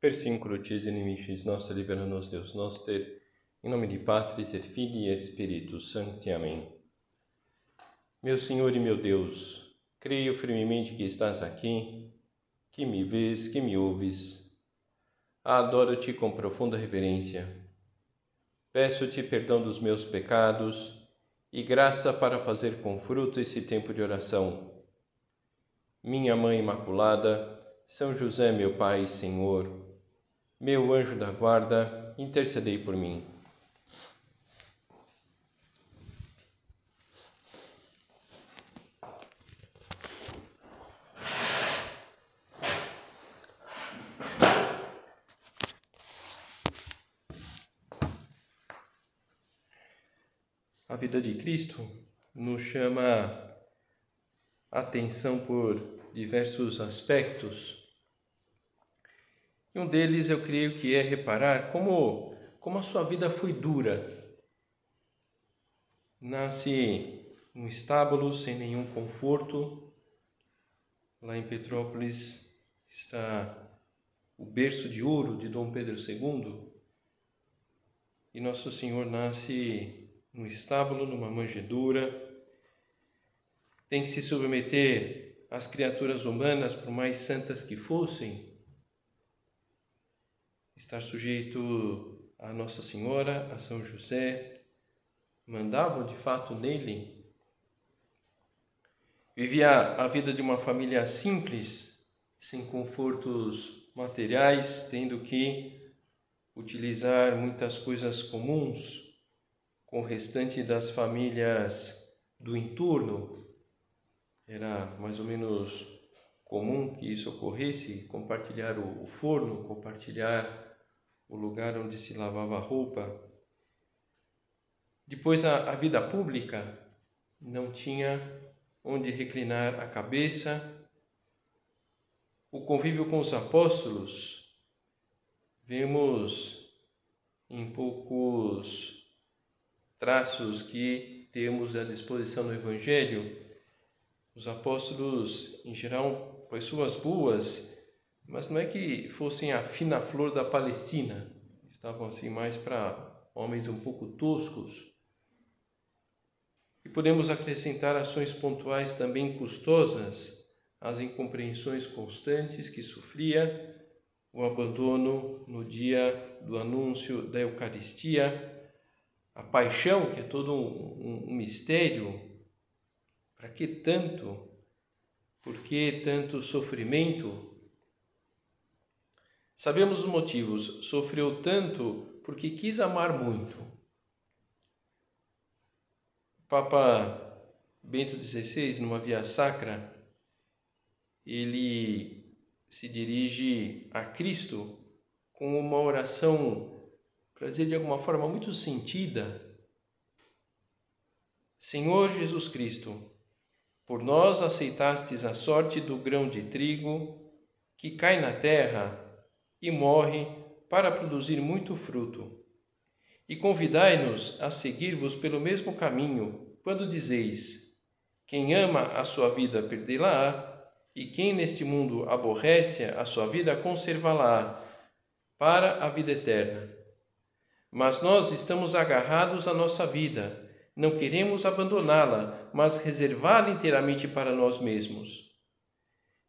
Persincrotis inimicis nostri libera-nos Deus noster, em nome de Patris et Filii et Spiritus Sancti. Amém. Meu Senhor e meu Deus, creio firmemente que estás aqui, que me vês, que me ouves. Adoro-te com profunda reverência. Peço-te perdão dos meus pecados e graça para fazer com fruto esse tempo de oração. Minha Mãe Imaculada, São José, meu Pai e Senhor, meu anjo da guarda, intercedei por mim. A vida de Cristo nos chama atenção por diversos aspectos e um deles eu creio que é reparar como, como a sua vida foi dura. Nasce num estábulo sem nenhum conforto. Lá em Petrópolis está o berço de ouro de Dom Pedro II. E Nosso Senhor nasce num estábulo, numa manjedoura. Tem que se submeter às criaturas humanas, por mais santas que fossem, estar sujeito a Nossa Senhora, a São José, mandavam de fato nele. Vivia a vida de uma família simples, sem confortos materiais, tendo que utilizar muitas coisas comuns com o restante das famílias do entorno. Era mais ou menos comum que isso ocorresse, compartilhar o forno, compartilhar o lugar onde se lavava roupa. Depois, a, a vida pública não tinha onde reclinar a cabeça. O convívio com os apóstolos, vemos em poucos traços que temos à disposição no Evangelho. Os apóstolos, em geral, pessoas boas, mas não é que fossem a fina flor da Palestina, estavam assim mais para homens um pouco toscos. E podemos acrescentar ações pontuais também custosas às incompreensões constantes que sofria, o abandono no dia do anúncio da Eucaristia, a paixão, que é todo um, um, mistério. Para que tanto? Por que tanto sofrimento? Sabemos os motivos. Sofreu tanto porque quis amar muito. Papa Bento XVI, numa via sacra, ele se dirige a Cristo com uma oração, para dizer de alguma forma muito sentida. Senhor Jesus Cristo, por nós aceitastes a sorte do grão de trigo que cai na terra e morre para produzir muito fruto. E convidai-nos a seguir-vos pelo mesmo caminho, quando dizeis: Quem ama a sua vida perdê-la-á, e quem neste mundo aborrece a sua vida conservá-la-á para a vida eterna. Mas nós estamos agarrados à nossa vida, não queremos abandoná-la, mas reservá-la inteiramente para nós mesmos.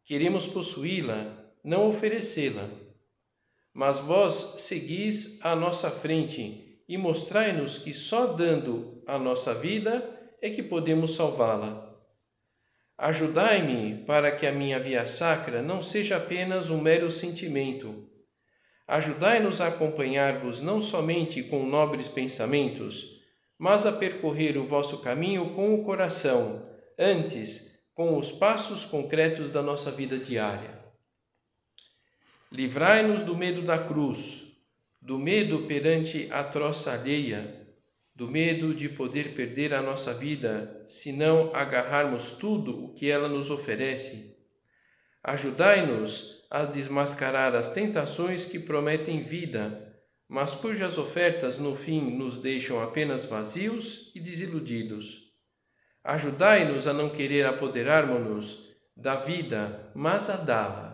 Queremos possuí-la, não oferecê-la mas vós seguis à nossa frente e mostrai-nos que só dando a nossa vida é que podemos salvá-la. Ajudai-me para que a minha via sacra não seja apenas um mero sentimento. Ajudai-nos a acompanhar-vos não somente com nobres pensamentos, mas a percorrer o vosso caminho com o coração, antes com os passos concretos da nossa vida diária. Livrai-nos do medo da cruz, do medo perante a troça alheia, do medo de poder perder a nossa vida se não agarrarmos tudo o que ela nos oferece. Ajudai-nos a desmascarar as tentações que prometem vida, mas cujas ofertas no fim nos deixam apenas vazios e desiludidos. Ajudai-nos a não querer apoderarmos-nos da vida, mas a dá-la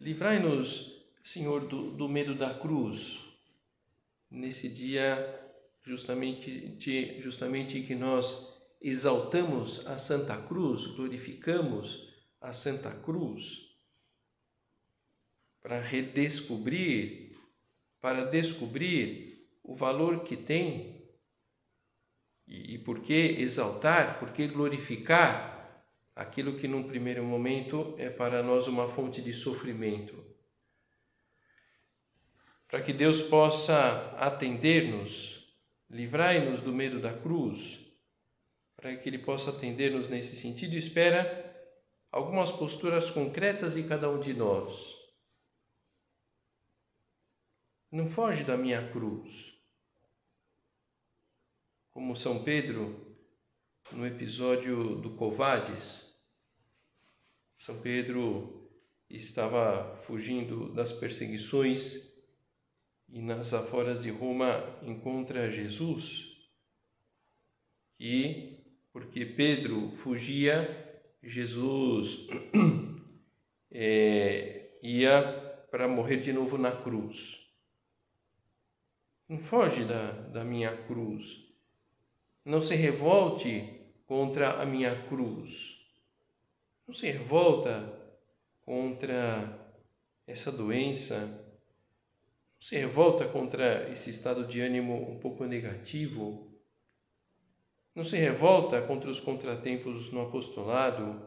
livrai-nos, Senhor, do, do medo da cruz, nesse dia justamente, justamente que nós exaltamos a Santa Cruz, glorificamos a Santa Cruz, para redescobrir, para descobrir o valor que tem e, e por que exaltar, por que glorificar aquilo que num primeiro momento é para nós uma fonte de sofrimento. Para que Deus possa atender-nos, livrai-nos do medo da cruz, para que Ele possa atender-nos nesse sentido, espera algumas posturas concretas de cada um de nós. Não foge da minha cruz. Como São Pedro, no episódio do Covades, são Pedro estava fugindo das perseguições e nas aforas de Roma encontra Jesus. E porque Pedro fugia, Jesus é, ia para morrer de novo na cruz. Não foge da, da minha cruz. Não se revolte contra a minha cruz não se revolta contra essa doença, não se revolta contra esse estado de ânimo um pouco negativo, não se revolta contra os contratempos no apostolado,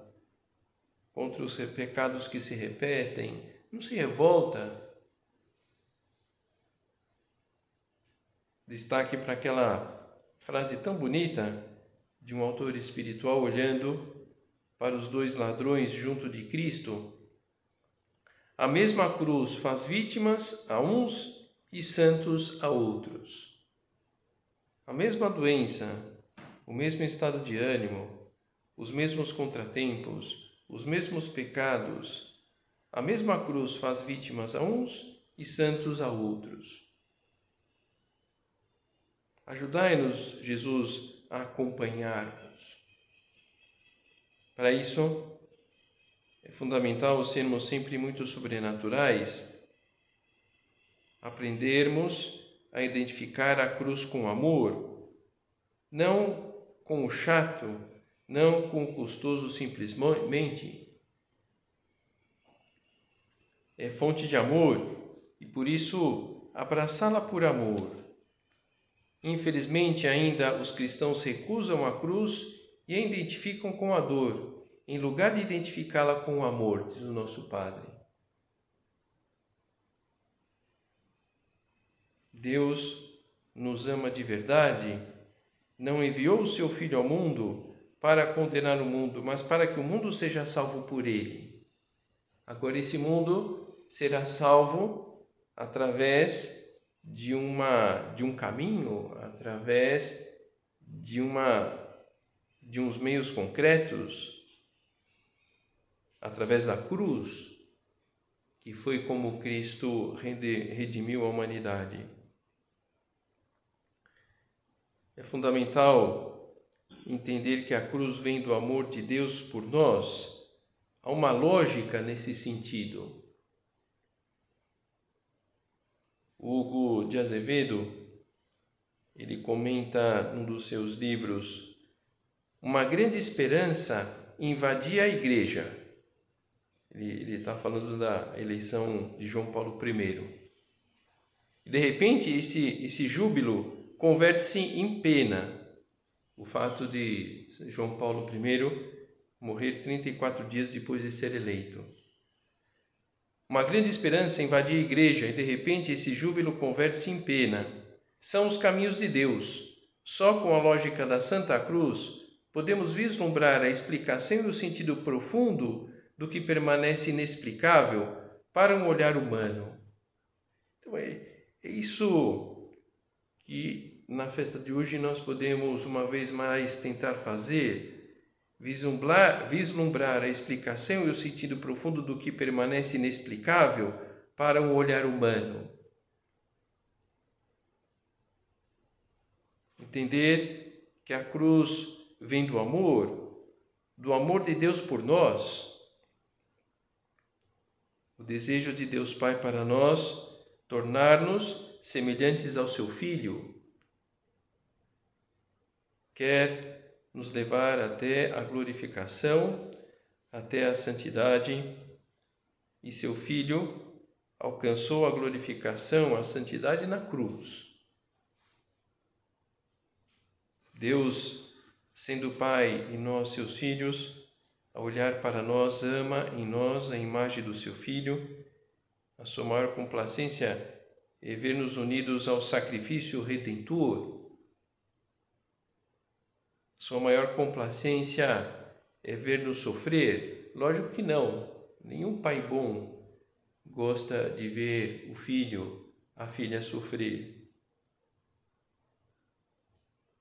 contra os pecados que se repetem, não se revolta. Destaque para aquela frase tão bonita de um autor espiritual olhando para os dois ladrões junto de Cristo, a mesma cruz faz vítimas a uns e santos a outros. A mesma doença, o mesmo estado de ânimo, os mesmos contratempos, os mesmos pecados, a mesma cruz faz vítimas a uns e santos a outros. Ajudai-nos, Jesus, a acompanhar para isso, é fundamental sermos sempre muito sobrenaturais, aprendermos a identificar a cruz com amor, não com o chato, não com o custoso simplesmente. É fonte de amor e por isso abraçá-la por amor. Infelizmente, ainda os cristãos recusam a cruz e a identificam com a dor, em lugar de identificá-la com o amor, diz o nosso Padre. Deus nos ama de verdade, não enviou o seu Filho ao mundo para condenar o mundo, mas para que o mundo seja salvo por ele. Agora, esse mundo será salvo através de, uma, de um caminho, através de uma de uns meios concretos, através da cruz, que foi como Cristo redimiu a humanidade. É fundamental entender que a cruz vem do amor de Deus por nós. Há uma lógica nesse sentido. Hugo de Azevedo, ele comenta num dos seus livros uma grande esperança invadia a igreja. Ele está falando da eleição de João Paulo I. De repente, esse, esse júbilo converte-se em pena. O fato de João Paulo I morrer 34 dias depois de ser eleito. Uma grande esperança invadia a igreja e de repente esse júbilo converte-se em pena. São os caminhos de Deus. Só com a lógica da Santa Cruz podemos vislumbrar a explicação e o sentido profundo do que permanece inexplicável para um olhar humano. Então é, é isso que na festa de hoje nós podemos uma vez mais tentar fazer, vislumbrar, vislumbrar a explicação e o sentido profundo do que permanece inexplicável para um olhar humano. Entender que a cruz vem do amor, do amor de Deus por nós. desejo de Deus Pai para nós tornar-nos semelhantes ao seu Filho. Quer nos levar até a glorificação, até a santidade, e seu Filho alcançou a glorificação, a santidade na cruz. Deus, sendo Pai e nós seus filhos, a olhar para nós, ama em nós a imagem do seu Filho. A sua maior complacência é ver-nos unidos ao sacrifício redentor. Sua maior complacência é ver-nos sofrer? Lógico que não. Nenhum pai bom gosta de ver o filho, a filha sofrer.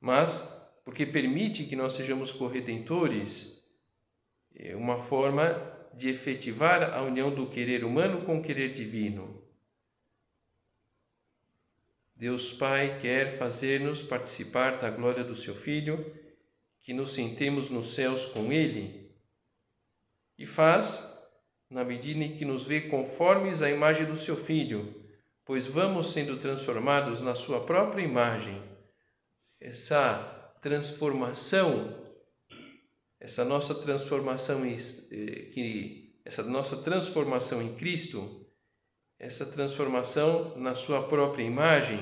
Mas, porque permite que nós sejamos corredentores, é uma forma de efetivar a união do querer humano com o querer divino. Deus Pai quer fazer-nos participar da glória do seu Filho, que nos sentemos nos céus com Ele, e faz na medida em que nos vê conformes à imagem do seu Filho, pois vamos sendo transformados na sua própria imagem. Essa transformação essa nossa transformação eh, que essa nossa transformação em Cristo, essa transformação na sua própria imagem,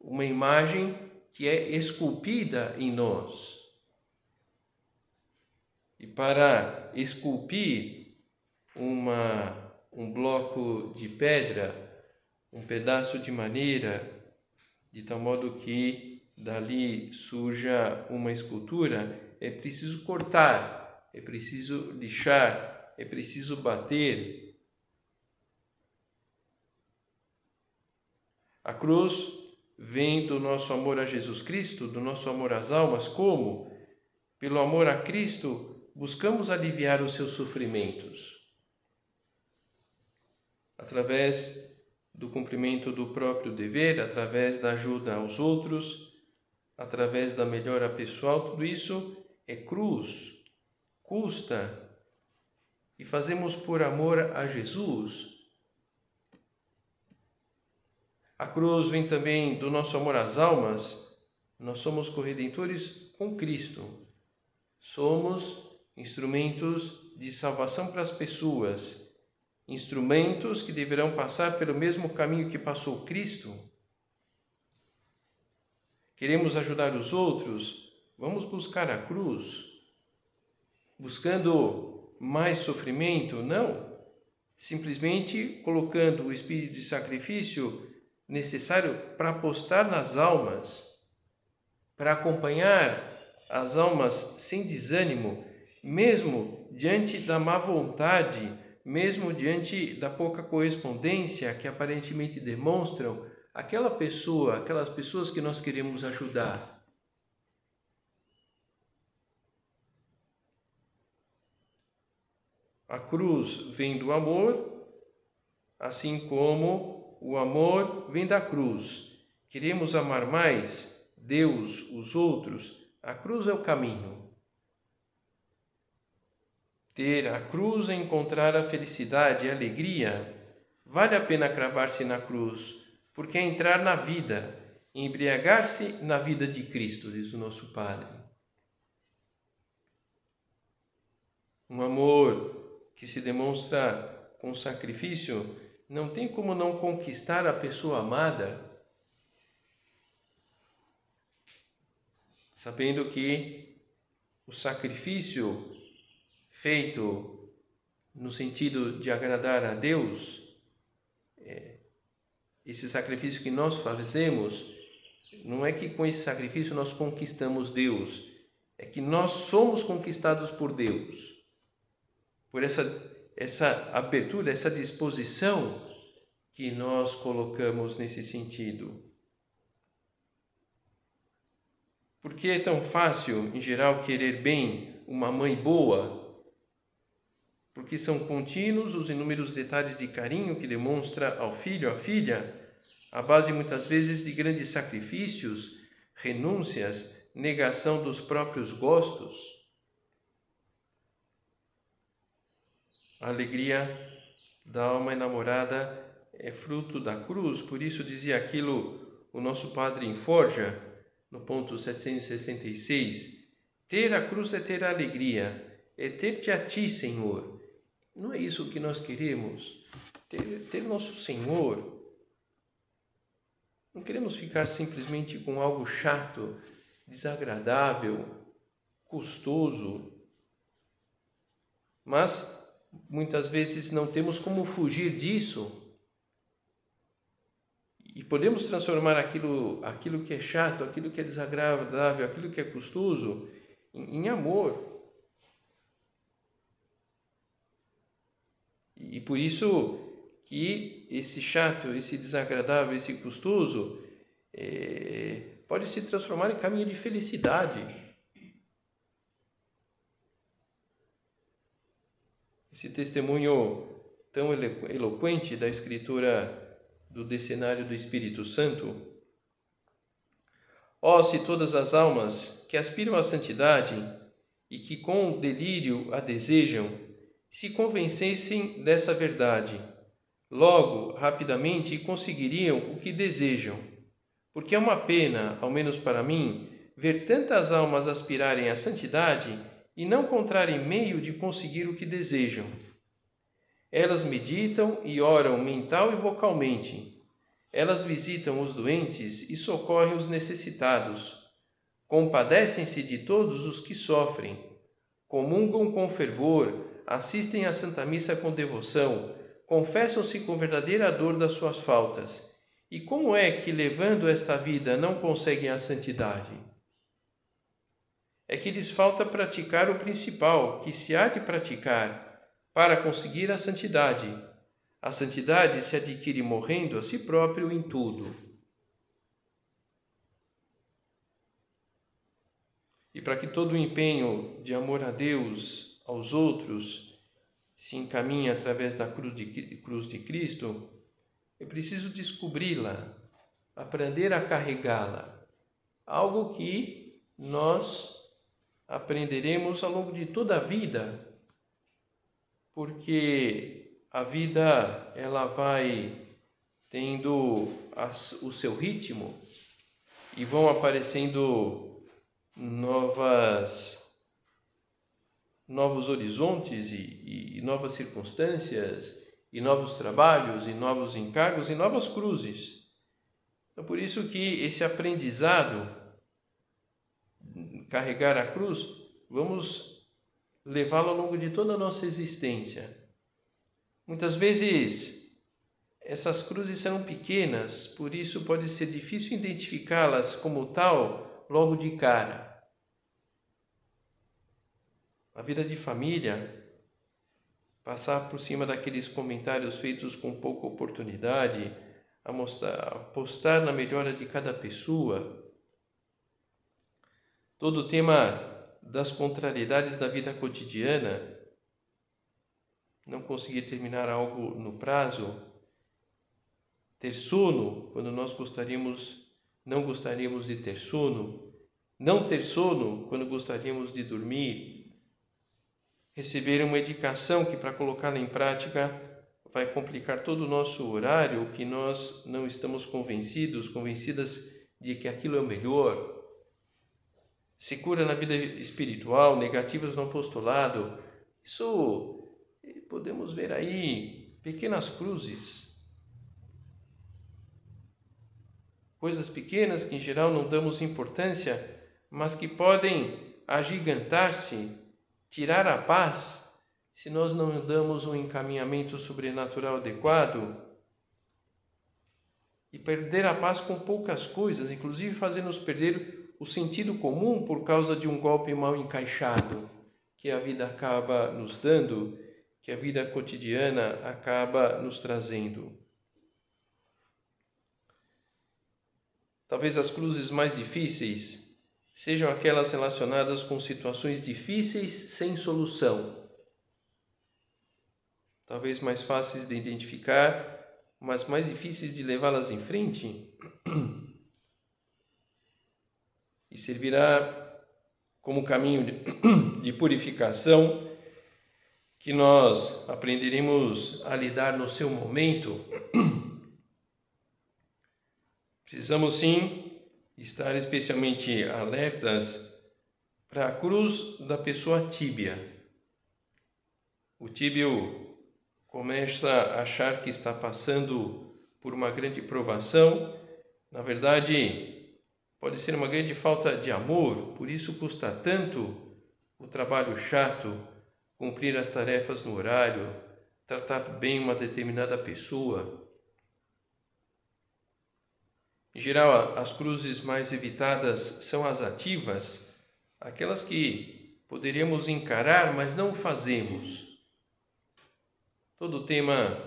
uma imagem que é esculpida em nós. E para esculpir uma, um bloco de pedra, um pedaço de madeira, de tal modo que dali surja uma escultura, é preciso cortar, é preciso lixar, é preciso bater. A cruz vem do nosso amor a Jesus Cristo, do nosso amor às almas, como? Pelo amor a Cristo, buscamos aliviar os seus sofrimentos. Através do cumprimento do próprio dever, através da ajuda aos outros, através da melhora pessoal, tudo isso é cruz, custa, e fazemos por amor a Jesus. A cruz vem também do nosso amor às almas. Nós somos corredentores com Cristo. Somos instrumentos de salvação para as pessoas, instrumentos que deverão passar pelo mesmo caminho que passou Cristo. Queremos ajudar os outros, Vamos buscar a cruz, buscando mais sofrimento? Não. Simplesmente colocando o espírito de sacrifício necessário para apostar nas almas, para acompanhar as almas sem desânimo, mesmo diante da má vontade, mesmo diante da pouca correspondência que aparentemente demonstram aquela pessoa, aquelas pessoas que nós queremos ajudar. A cruz vem do amor, assim como o amor vem da cruz. Queremos amar mais Deus, os outros, a cruz é o caminho. Ter a cruz é encontrar a felicidade e a alegria. Vale a pena cravar-se na cruz, porque é entrar na vida, embriagar-se na vida de Cristo, diz o nosso Padre. Um amor que se demonstra com sacrifício, não tem como não conquistar a pessoa amada, sabendo que o sacrifício feito no sentido de agradar a Deus, esse sacrifício que nós fazemos, não é que com esse sacrifício nós conquistamos Deus, é que nós somos conquistados por Deus por essa, essa abertura, essa disposição que nós colocamos nesse sentido. Por que é tão fácil, em geral, querer bem uma mãe boa? Porque são contínuos os inúmeros detalhes de carinho que demonstra ao filho, à filha, à base muitas vezes de grandes sacrifícios, renúncias, negação dos próprios gostos. A alegria da alma enamorada é fruto da cruz, por isso dizia aquilo o nosso padre em Forja, no ponto 766, ter a cruz é ter a alegria, é ter-te a ti, Senhor. Não é isso que nós queremos, ter, ter nosso Senhor. Não queremos ficar simplesmente com algo chato, desagradável, custoso, mas muitas vezes não temos como fugir disso. E podemos transformar aquilo, aquilo que é chato, aquilo que é desagradável, aquilo que é custoso, em, em amor. E, por isso que esse chato, esse desagradável, esse custoso é, pode se transformar em caminho de felicidade. esse testemunho tão eloquente da escritura do decenário do Espírito Santo. Ó, oh, se todas as almas que aspiram à santidade e que com delírio a desejam, se convencessem dessa verdade, logo, rapidamente, conseguiriam o que desejam. Porque é uma pena, ao menos para mim, ver tantas almas aspirarem à santidade e não encontrarem meio de conseguir o que desejam. Elas meditam e oram mental e vocalmente. Elas visitam os doentes e socorrem os necessitados. Compadecem-se de todos os que sofrem. Comungam com fervor, assistem à Santa Missa com devoção, confessam-se com verdadeira dor das suas faltas. E como é que, levando esta vida, não conseguem a santidade? é que lhes falta praticar o principal, que se há de praticar para conseguir a santidade. A santidade se adquire morrendo a si próprio em tudo. E para que todo o empenho de amor a Deus, aos outros, se encaminhe através da cruz de, cruz de Cristo, é preciso descobri-la, aprender a carregá-la. Algo que nós aprenderemos ao longo de toda a vida, porque a vida ela vai tendo o seu ritmo e vão aparecendo novas novos horizontes e, e novas circunstâncias e novos trabalhos e novos encargos e novas cruzes. É por isso que esse aprendizado carregar a cruz, vamos levá-lo ao longo de toda a nossa existência. Muitas vezes essas cruzes são pequenas, por isso pode ser difícil identificá-las como tal logo de cara. A vida de família, passar por cima daqueles comentários feitos com pouca oportunidade, a mostrar, apostar na melhora de cada pessoa, todo o tema das contrariedades da vida cotidiana, não conseguir terminar algo no prazo, ter sono quando nós gostaríamos, não gostaríamos de ter sono, não ter sono quando gostaríamos de dormir, receber uma indicação que para colocá-la em prática vai complicar todo o nosso horário, que nós não estamos convencidos, convencidas de que aquilo é o melhor, se cura na vida espiritual, negativas no apostolado. Isso podemos ver aí pequenas cruzes. Coisas pequenas que em geral não damos importância, mas que podem agigantar-se, tirar a paz, se nós não damos um encaminhamento sobrenatural adequado e perder a paz com poucas coisas, inclusive fazer-nos perder o sentido comum por causa de um golpe mal encaixado que a vida acaba nos dando, que a vida cotidiana acaba nos trazendo. Talvez as cruzes mais difíceis sejam aquelas relacionadas com situações difíceis sem solução. Talvez mais fáceis de identificar, mas mais difíceis de levá-las em frente. e servirá como caminho de, purificação que nós aprenderemos a lidar no seu momento, precisamos sim estar especialmente alertas para a cruz da pessoa tíbia. O tíbio começa a achar que está passando por uma grande provação, na verdade, pode ser uma grande falta de amor, por isso custa tanto o trabalho chato cumprir as tarefas no horário, tratar bem uma determinada pessoa. Em geral, as cruzes mais evitadas são as ativas, aquelas que poderíamos encarar, mas não fazemos. Todo o tema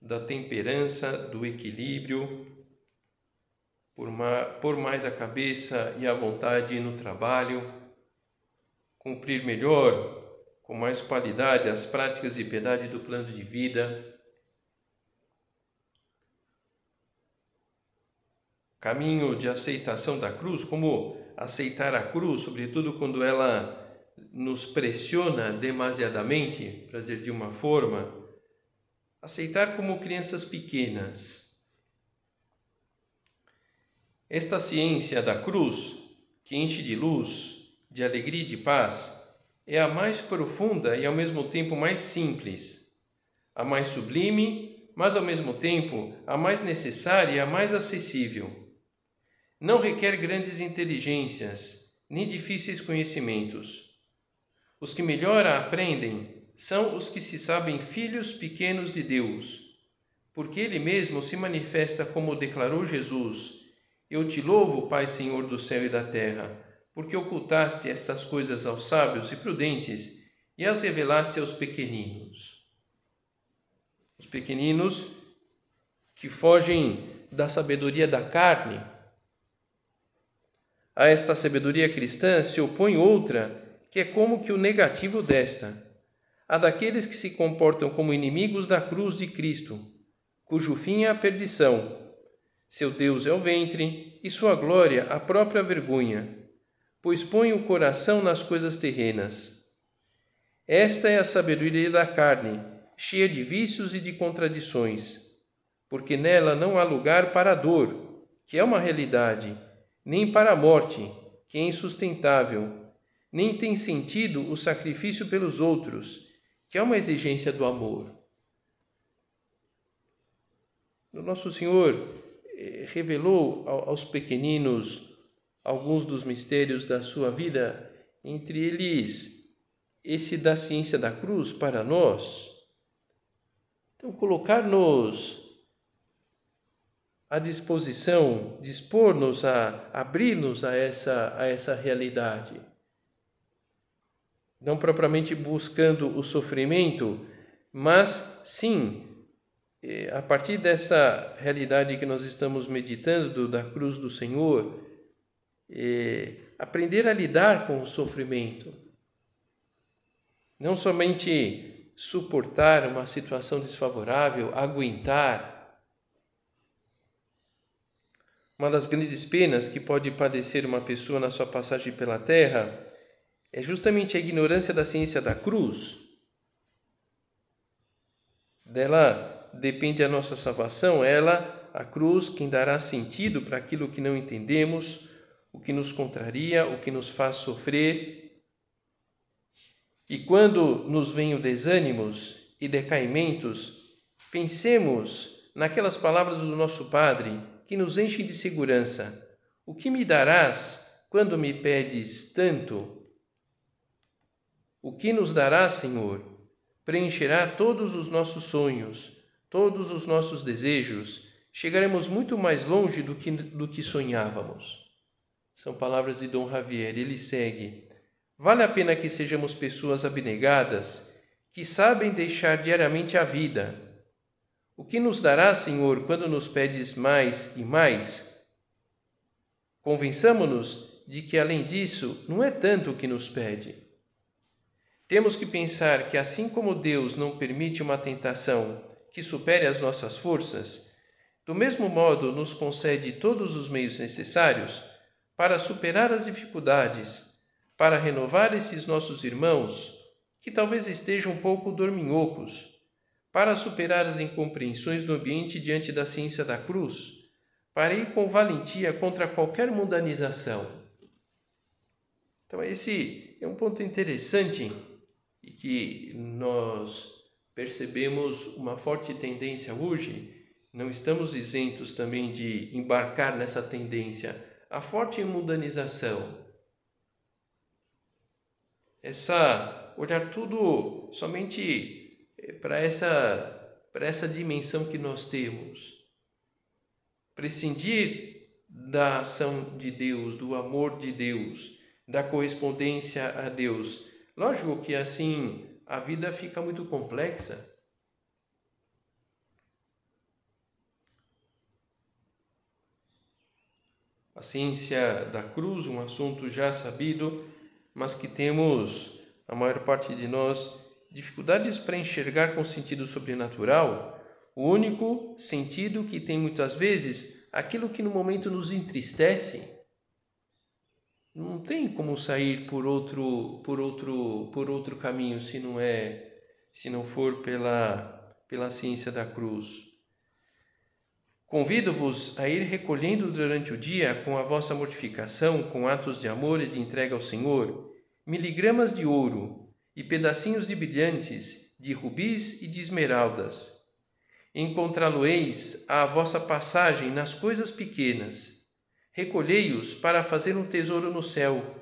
da temperança, do equilíbrio, por mais a cabeça e a vontade no trabalho, cumprir melhor com mais qualidade as práticas de piedade do plano de vida. Caminho de aceitação da cruz, como aceitar a cruz, sobretudo quando ela nos pressiona demasiadamente, para dizer de uma forma, aceitar como crianças pequenas. Esta ciência da cruz, que enche de luz, de alegria e de paz, é a mais profunda e ao mesmo tempo mais simples, a mais sublime, mas ao mesmo tempo a mais necessária e a mais acessível. Não requer grandes inteligências, nem difíceis conhecimentos. Os que melhor a aprendem são os que se sabem filhos pequenos de Deus, porque Ele mesmo se manifesta como declarou Jesus: Eu te louvo, Pai Senhor do céu e da terra porque ocultaste estas coisas aos sábios e prudentes e as revelaste aos pequeninos. Os pequeninos que fogem da sabedoria da carne. A esta sabedoria cristã se opõe outra, que é como que o negativo desta, a daqueles que se comportam como inimigos da cruz de Cristo, cujo fim é a perdição. Seu Deus é o ventre e sua glória a própria vergonha pois põe o coração nas coisas terrenas. Esta é a sabedoria da carne, cheia de vícios e de contradições, porque nela não há lugar para a dor, que é uma realidade, nem para a morte, que é insustentável, nem tem sentido o sacrifício pelos outros, que é uma exigência do amor. O nosso Senhor eh, revelou aos pequeninos alguns dos mistérios da sua vida, entre eles esse da ciência da cruz para nós. Então, colocar-nos à disposição, dispor-nos a abrir-nos a essa, a essa realidade. Não propriamente buscando o sofrimento, mas sim, eh, a partir dessa realidade que nós estamos meditando da cruz do Senhor, aprender a lidar com o sofrimento. Não somente suportar uma situação desfavorável, aguentar. Uma das grandes penas que pode padecer uma pessoa na sua passagem pela terra é justamente a ignorância da ciência da cruz. Dela depende a nossa salvação, ela, a cruz, quem dará sentido para aquilo que não entendemos, o que nos contraria, o que nos faz sofrer. E quando nos os desânimos e decaimentos, pensemos naquelas palavras do nosso Padre que nos enchem de segurança. O que me darás quando me pedes tanto? O que nos darás, Senhor? Preencherá todos os nossos sonhos, todos os nossos desejos. Chegaremos muito mais longe do que, do que sonhávamos. São palavras de Dom Javier. Ele segue: Vale a pena que sejamos pessoas abnegadas, que sabem deixar diariamente a vida. O que nos dará, Senhor, quando nos pedes mais e mais? Convençamo-nos de que, além disso, não é tanto o que nos pede. Temos que pensar que, assim como Deus não permite uma tentação que supere as nossas forças, do mesmo modo nos concede todos os meios necessários para superar as dificuldades, para renovar esses nossos irmãos que talvez estejam um pouco dorminhocos, para superar as incompreensões do ambiente diante da ciência da cruz, para ir com valentia contra qualquer mundanização. Então, esse é um ponto interessante e que nós percebemos uma forte tendência hoje. Não estamos isentos também de embarcar nessa tendência, a forte mundanização. Essa olhar tudo somente para essa para essa dimensão que nós temos. Prescindir da ação de Deus, do amor de Deus, da correspondência a Deus. Lógico que assim a vida fica muito complexa. A ciência da cruz, um assunto já sabido, mas que temos, a maior parte de nós, dificuldades para enxergar com sentido sobrenatural, o único sentido que tem muitas vezes aquilo que no momento nos entristece não tem como sair por outro por outro por outro caminho se não é se não for pela pela ciência da cruz. Convido-vos a ir recolhendo durante o dia com a vossa mortificação, com atos de amor e de entrega ao Senhor, miligramas de ouro e pedacinhos de brilhantes, de rubis e de esmeraldas. Encontrá-lo-eis à vossa passagem nas coisas pequenas Recolhei-os para fazer um tesouro no céu,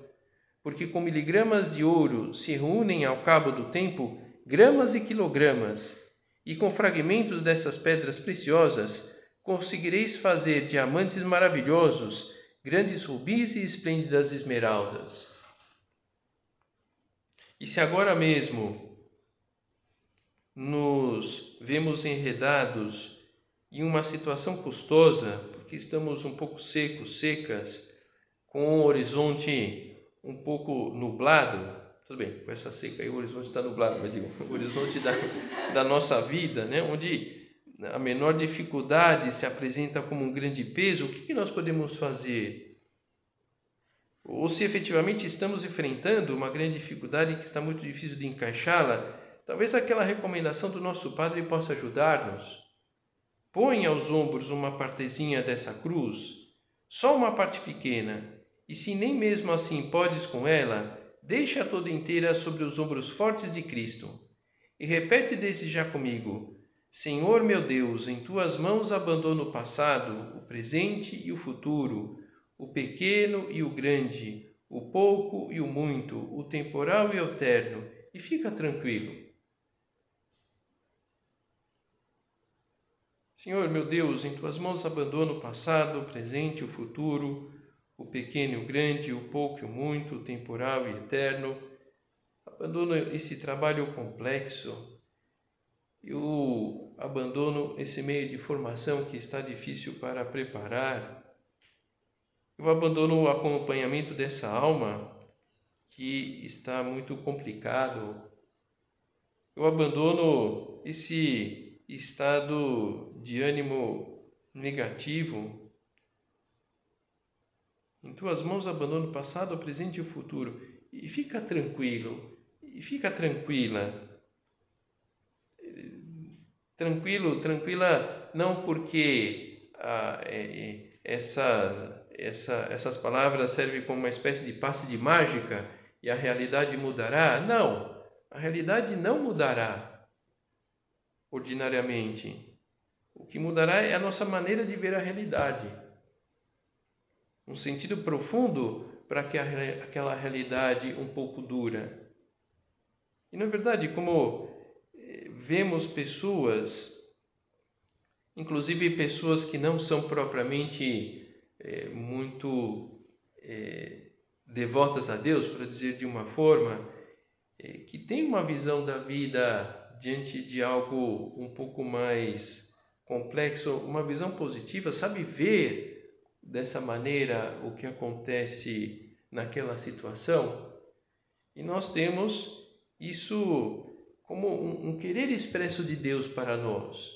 porque com miligramas de ouro se reúnem ao cabo do tempo gramas e quilogramas, e com fragmentos dessas pedras preciosas conseguireis fazer diamantes maravilhosos, grandes rubis e esplêndidas esmeraldas. E se agora mesmo nos vemos enredados em uma situação custosa, porque estamos um pouco secos, secas, com o horizonte um pouco nublado. Tudo bem, com essa seca aí o horizonte está nublado, mas digo, o horizonte da, da nossa vida, né? onde a menor dificuldade se apresenta como um grande peso, o que, que nós podemos fazer? Ou se efetivamente estamos enfrentando uma grande dificuldade que está muito difícil de encaixá-la, talvez aquela recomendação do nosso Padre possa ajudar-nos. Põe aos ombros uma partezinha dessa cruz, só uma parte pequena, e se nem mesmo assim podes com ela, deixa toda inteira sobre os ombros fortes de Cristo. E repete desde já comigo: Senhor meu Deus, em tuas mãos abandono o passado, o presente e o futuro, o pequeno e o grande, o pouco e o muito, o temporal e o eterno, e fica tranquilo Senhor, meu Deus, em tuas mãos abandono o passado, o presente, o futuro, o pequeno e o grande, o pouco e o muito, o temporal e eterno. Abandono esse trabalho complexo. Eu abandono esse meio de formação que está difícil para preparar. Eu abandono o acompanhamento dessa alma que está muito complicado. Eu abandono esse estado de ânimo negativo. Em tuas mãos abandono o passado, o presente e o futuro. E fica tranquilo, e fica tranquila. Tranquilo, tranquila, não porque ah, é, essa, essa, essas palavras servem como uma espécie de passe de mágica e a realidade mudará. Não, a realidade não mudará ordinariamente. O que mudará é a nossa maneira de ver a realidade. Um sentido profundo para que aquela realidade um pouco dura. E na verdade, como eh, vemos pessoas, inclusive pessoas que não são propriamente é, muito é, devotas a Deus, para dizer de uma forma, é, que têm uma visão da vida diante de algo um pouco mais complexo, uma visão positiva, sabe ver dessa maneira o que acontece naquela situação. E nós temos isso como um, um querer expresso de Deus para nós.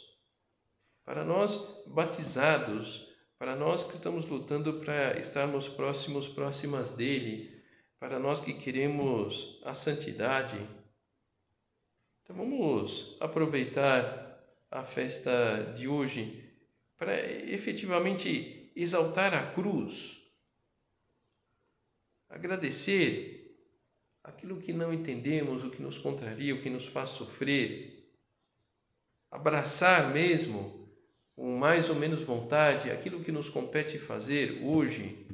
Para nós batizados, para nós que estamos lutando para estarmos próximos, próximas dele, para nós que queremos a santidade, Então vamos aproveitar a festa de hoje para efetivamente exaltar a cruz, agradecer aquilo que não entendemos, o que nos contraria, o que nos faz sofrer, abraçar mesmo com mais ou menos vontade aquilo que nos compete fazer hoje,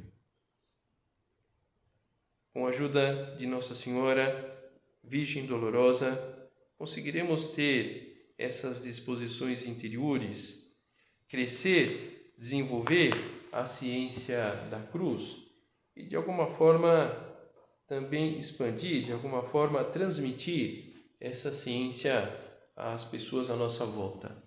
com a ajuda de Nossa Senhora Virgem Dolorosa, conseguiremos ter essas disposições interiores, crescer, desenvolver a ciência da cruz e de alguma forma também expandir, de alguma forma transmitir essa ciência às pessoas à nossa volta.